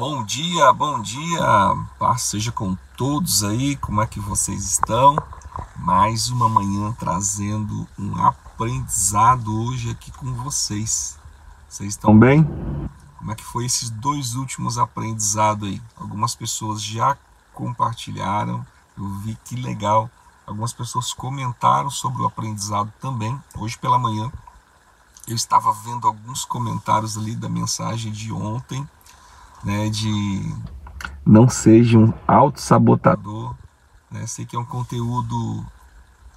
Bom dia, bom dia, paz seja com todos aí, como é que vocês estão? Mais uma manhã trazendo um aprendizado hoje aqui com vocês. Vocês estão bem? Como é que foi esses dois últimos aprendizados aí? Algumas pessoas já compartilharam, eu vi que legal. Algumas pessoas comentaram sobre o aprendizado também. Hoje pela manhã eu estava vendo alguns comentários ali da mensagem de ontem né, de não seja um autossabotador. Né? Sei que é um conteúdo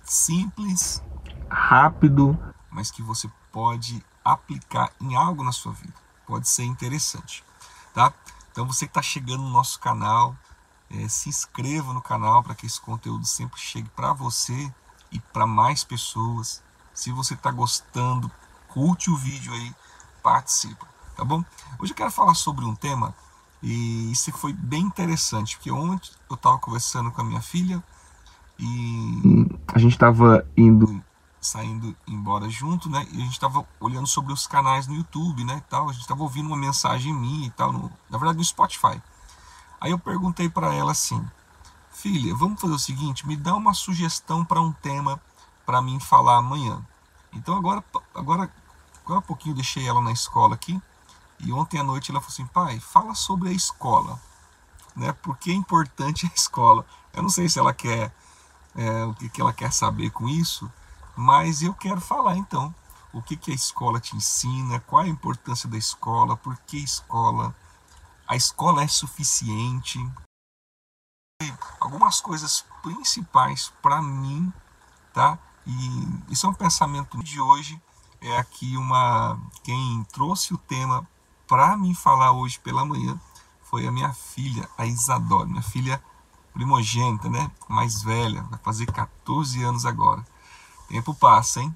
simples, rápido, mas que você pode aplicar em algo na sua vida. Pode ser interessante, tá? Então você que está chegando no nosso canal, é, se inscreva no canal para que esse conteúdo sempre chegue para você e para mais pessoas. Se você está gostando, curte o vídeo aí, participa tá bom? Hoje eu quero falar sobre um tema e isso foi bem interessante, porque ontem eu estava conversando com a minha filha e a gente estava indo saindo embora junto, né? E a gente estava olhando sobre os canais no YouTube, né, e tal. A gente estava ouvindo uma mensagem minha e tal, no, na verdade no Spotify. Aí eu perguntei para ela assim: "Filha, vamos fazer o seguinte, me dá uma sugestão para um tema para mim falar amanhã". Então agora agora agora um pouquinho deixei ela na escola aqui e ontem à noite ela falou assim: pai, fala sobre a escola. Né? Por que é importante a escola? Eu não sei se ela quer, é, o que, que ela quer saber com isso, mas eu quero falar então. O que, que a escola te ensina? Qual a importância da escola? Por que escola? A escola é suficiente? Algumas coisas principais para mim, tá? E isso é um pensamento de hoje. É aqui uma quem trouxe o tema para me falar hoje pela manhã foi a minha filha, a Isadora, minha filha primogênita, né? Mais velha, vai fazer 14 anos agora. Tempo passa, hein?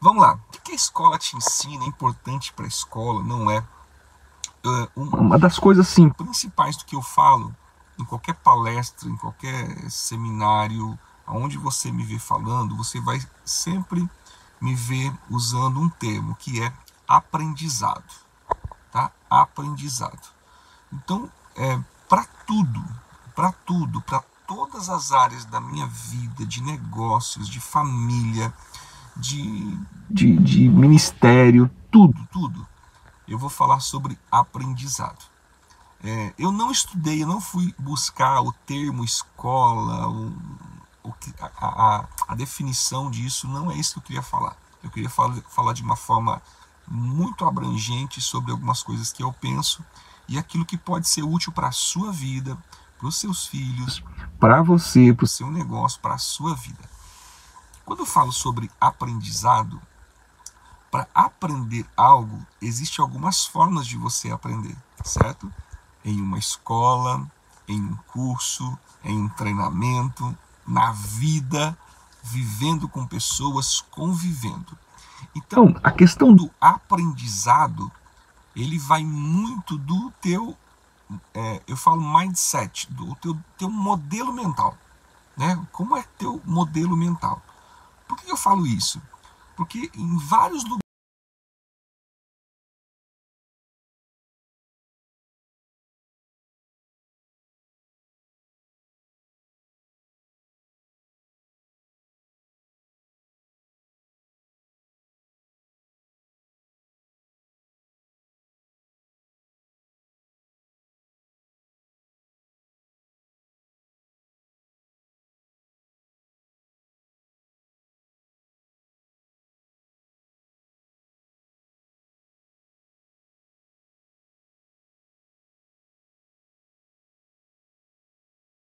Vamos lá. O que a escola te ensina? É importante para a escola? Não é? é uma das coisas assim, principais do que eu falo em qualquer palestra, em qualquer seminário, aonde você me vê falando, você vai sempre me ver usando um termo que é aprendizado tá? aprendizado. Então, é, para tudo, para tudo, para todas as áreas da minha vida, de negócios, de família, de, de, de ministério, tudo, tudo, eu vou falar sobre aprendizado. É, eu não estudei, eu não fui buscar o termo escola, o, o, a, a, a definição disso, não é isso que eu queria falar. Eu queria falar, falar de uma forma muito abrangente sobre algumas coisas que eu penso e aquilo que pode ser útil para a sua vida, para os seus filhos, para você, para o seu negócio, para a sua vida. Quando eu falo sobre aprendizado, para aprender algo, existem algumas formas de você aprender, certo? Em uma escola, em um curso, em um treinamento, na vida, vivendo com pessoas, convivendo. Então, a questão do aprendizado, ele vai muito do teu, é, eu falo mindset, do teu, teu modelo mental. Né? Como é teu modelo mental? Por que eu falo isso? Porque em vários lugares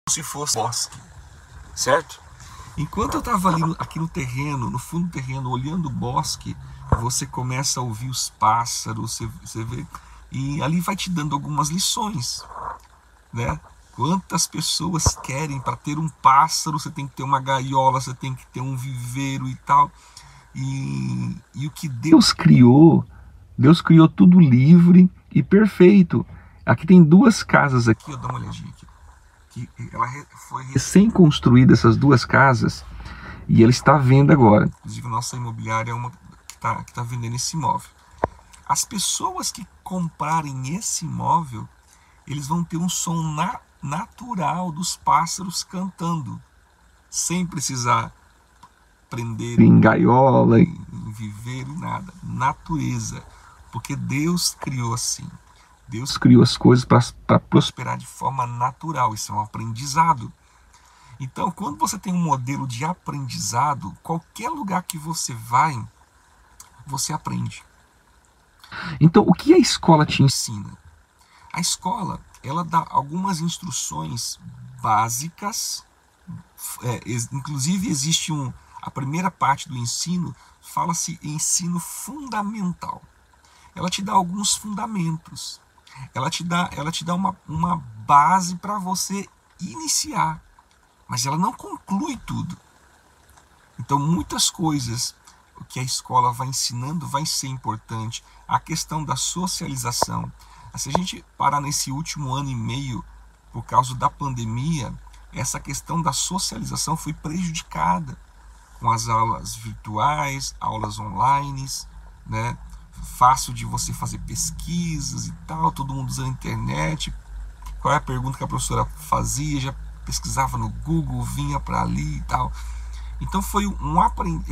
se fosse bosque, certo? Enquanto eu estava ali aqui no terreno, no fundo do terreno, olhando o bosque, você começa a ouvir os pássaros, você, você vê, e ali vai te dando algumas lições, né? Quantas pessoas querem para ter um pássaro, você tem que ter uma gaiola, você tem que ter um viveiro e tal. E, e o que Deus criou, Deus criou tudo livre e perfeito. Aqui tem duas casas aqui, eu dou uma olhadinha aqui que ela foi recém-construída, essas duas casas, e ela está vendo agora. Inclusive, nossa imobiliária é uma que está tá vendendo esse imóvel. As pessoas que comprarem esse imóvel, eles vão ter um som na, natural dos pássaros cantando, sem precisar prender em gaiola, em, em viver em nada. Natureza, porque Deus criou assim. Deus criou as coisas para prosperar de forma natural. Isso é um aprendizado. Então, quando você tem um modelo de aprendizado, qualquer lugar que você vai, você aprende. Então, o que a escola te ensina? A escola, ela dá algumas instruções básicas, é, inclusive existe um, a primeira parte do ensino, fala-se ensino fundamental. Ela te dá alguns fundamentos, ela te dá, ela te dá uma, uma base para você iniciar, mas ela não conclui tudo. Então, muitas coisas que a escola vai ensinando vai ser importante. A questão da socialização, se a gente parar nesse último ano e meio, por causa da pandemia, essa questão da socialização foi prejudicada com as aulas virtuais, aulas online, né? Fácil de você fazer pesquisas e tal, todo mundo usando a internet. Qual é a pergunta que a professora fazia? Já pesquisava no Google, vinha para ali e tal. Então foi um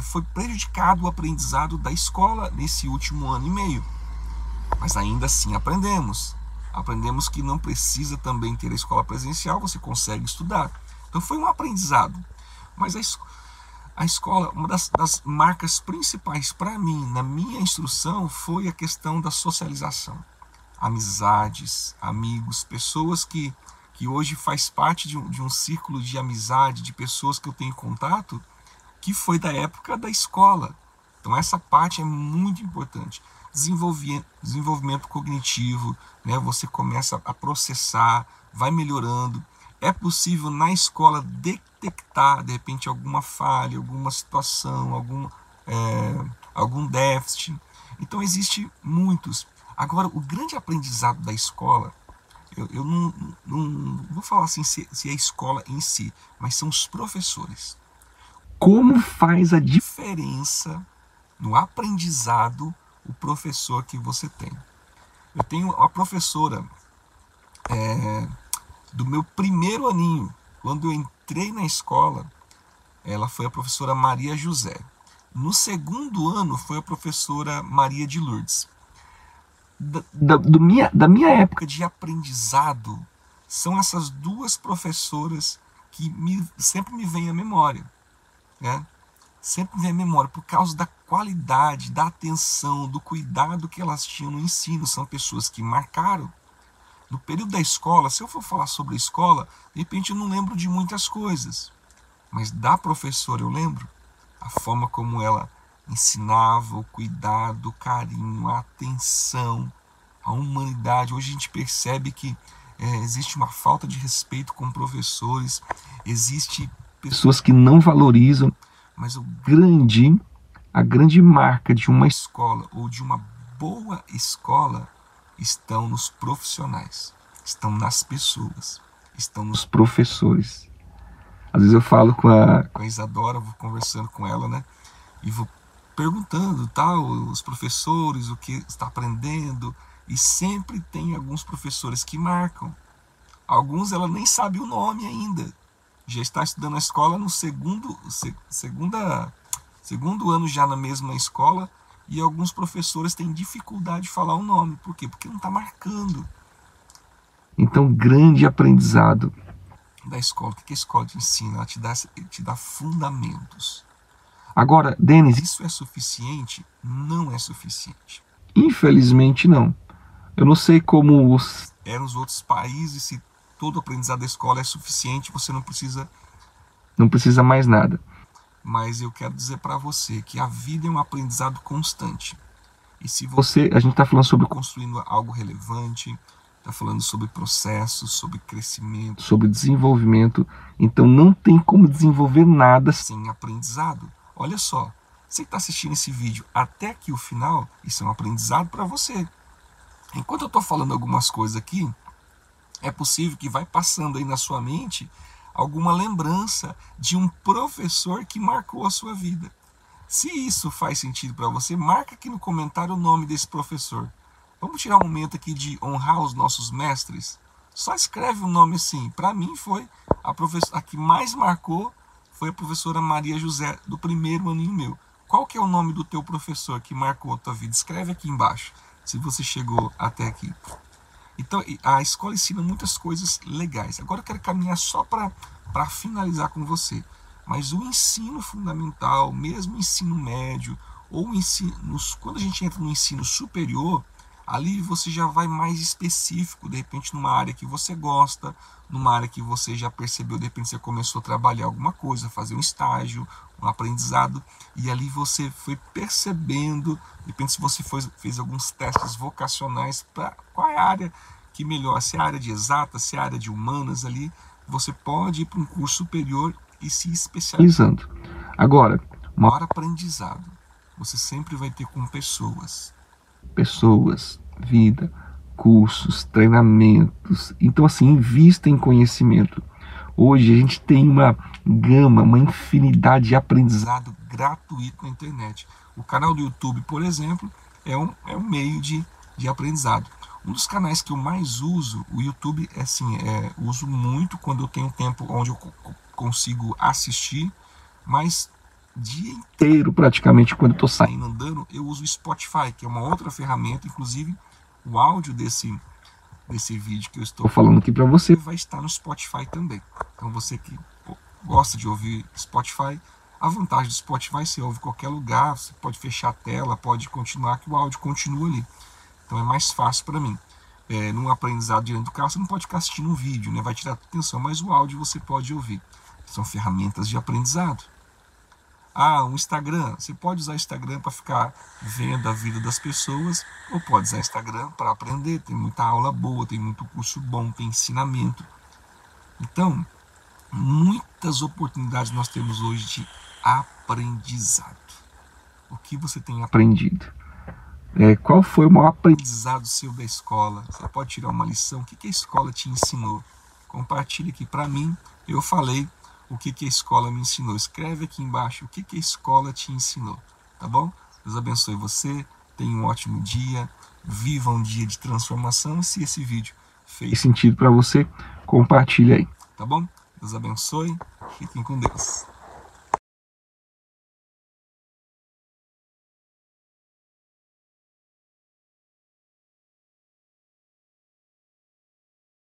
foi prejudicado o aprendizado da escola nesse último ano e meio. Mas ainda assim aprendemos. Aprendemos que não precisa também ter a escola presencial, você consegue estudar. Então foi um aprendizado. Mas a, a escola, uma das, das marcas principais para mim, na minha instrução, foi a questão da socialização. Amizades, amigos, pessoas que, que hoje faz parte de um, de um círculo de amizade, de pessoas que eu tenho contato, que foi da época da escola. Então essa parte é muito importante desenvolvimento, cognitivo, né? você começa a processar, vai melhorando. É possível na escola detectar, de repente, alguma falha, alguma situação, algum, é, algum déficit. Então, existe muitos. Agora, o grande aprendizado da escola, eu, eu não, não, não, vou falar assim se, se é a escola em si, mas são os professores. Como faz a diferença no aprendizado o professor que você tem. Eu tenho uma professora é, do meu primeiro aninho, quando eu entrei na escola, ela foi a professora Maria José. No segundo ano foi a professora Maria de Lourdes. Da, da, minha, da minha época de aprendizado, são essas duas professoras que me, sempre me vêm à memória. Né? sempre vem à memória por causa da qualidade, da atenção, do cuidado que elas tinham no ensino. São pessoas que marcaram. No período da escola, se eu for falar sobre a escola, de repente eu não lembro de muitas coisas. Mas da professora eu lembro a forma como ela ensinava, o cuidado, o carinho, a atenção, a humanidade. Hoje a gente percebe que é, existe uma falta de respeito com professores, existe pessoas que não valorizam mas o grande, a grande marca de uma escola ou de uma boa escola estão nos profissionais, estão nas pessoas, estão nos professores. Às vezes eu falo com a, com a Isadora, vou conversando com ela, né? E vou perguntando, tal, os professores, o que está aprendendo, e sempre tem alguns professores que marcam. Alguns ela nem sabe o nome ainda, já está estudando na escola no segundo, segunda, segundo ano já na mesma escola e alguns professores têm dificuldade de falar o nome. Por quê? Porque não está marcando. Então, grande aprendizado da escola. O que a escola te ensina? Ela te dá, te dá fundamentos. Agora, Denis, isso é suficiente? Não é suficiente. Infelizmente, não. Eu não sei como os... é nos outros países, se todo o aprendizado da escola é suficiente, você não precisa não precisa mais nada. Mas eu quero dizer para você que a vida é um aprendizado constante. E se você, a gente está falando sobre construindo algo relevante, está falando sobre processos, sobre crescimento, sobre desenvolvimento, então não tem como desenvolver nada sem aprendizado. Olha só, você que está assistindo esse vídeo até aqui o final, isso é um aprendizado para você. Enquanto eu estou falando algumas coisas aqui, é possível que vai passando aí na sua mente alguma lembrança de um professor que marcou a sua vida. Se isso faz sentido para você, marca aqui no comentário o nome desse professor. Vamos tirar um momento aqui de honrar os nossos mestres. Só escreve o um nome assim. Para mim foi a professora que mais marcou foi a professora Maria José do primeiro aninho meu. Qual que é o nome do teu professor que marcou a tua vida? Escreve aqui embaixo, se você chegou até aqui. Então, a escola ensina muitas coisas legais. Agora eu quero caminhar só para finalizar com você. Mas o ensino fundamental, mesmo o ensino médio, ou ensino, quando a gente entra no ensino superior, ali você já vai mais específico, de repente numa área que você gosta, numa área que você já percebeu, de repente você começou a trabalhar alguma coisa, fazer um estágio, um aprendizado, e ali você foi percebendo, de repente se você foi, fez alguns testes vocacionais para qual é a área que melhor, se é a área de exata, se é a área de humanas ali, você pode ir para um curso superior e se especializando. Agora, maior aprendizado. Você sempre vai ter com pessoas pessoas, vida, cursos, treinamentos. Então, assim, invista em conhecimento. Hoje a gente tem uma gama, uma infinidade de aprendizado gratuito na internet. O canal do YouTube, por exemplo, é um, é um meio de, de aprendizado. Um dos canais que eu mais uso, o YouTube, é assim, é, uso muito quando eu tenho tempo onde eu consigo assistir, mas dia inteiro praticamente quando estou saindo andando, eu uso o Spotify, que é uma outra ferramenta, inclusive o áudio desse desse vídeo que eu estou falando aqui para você vai estar no Spotify também. Então você que gosta de ouvir Spotify, a vantagem do Spotify você ouve em qualquer lugar, você pode fechar a tela, pode continuar que o áudio continua ali. Então é mais fácil para mim. É, num aprendizado diante do carro, você não pode ficar assistindo um vídeo, né? vai tirar atenção, mas o áudio você pode ouvir. São ferramentas de aprendizado. Ah, um Instagram. Você pode usar Instagram para ficar vendo a vida das pessoas, ou pode usar Instagram para aprender. Tem muita aula boa, tem muito curso bom, tem ensinamento. Então, muitas oportunidades nós temos hoje de aprendizado. O que você tem aprendido? É, qual foi o maior aprendizado seu da escola? Você pode tirar uma lição. O que, que a escola te ensinou? Compartilhe aqui. Para mim, eu falei o que, que a escola me ensinou. Escreve aqui embaixo o que, que a escola te ensinou, tá bom? Deus abençoe você, tenha um ótimo dia, viva um dia de transformação. E se esse vídeo fez sentido para você, compartilhe aí, tá bom? Deus abençoe, fiquem com Deus.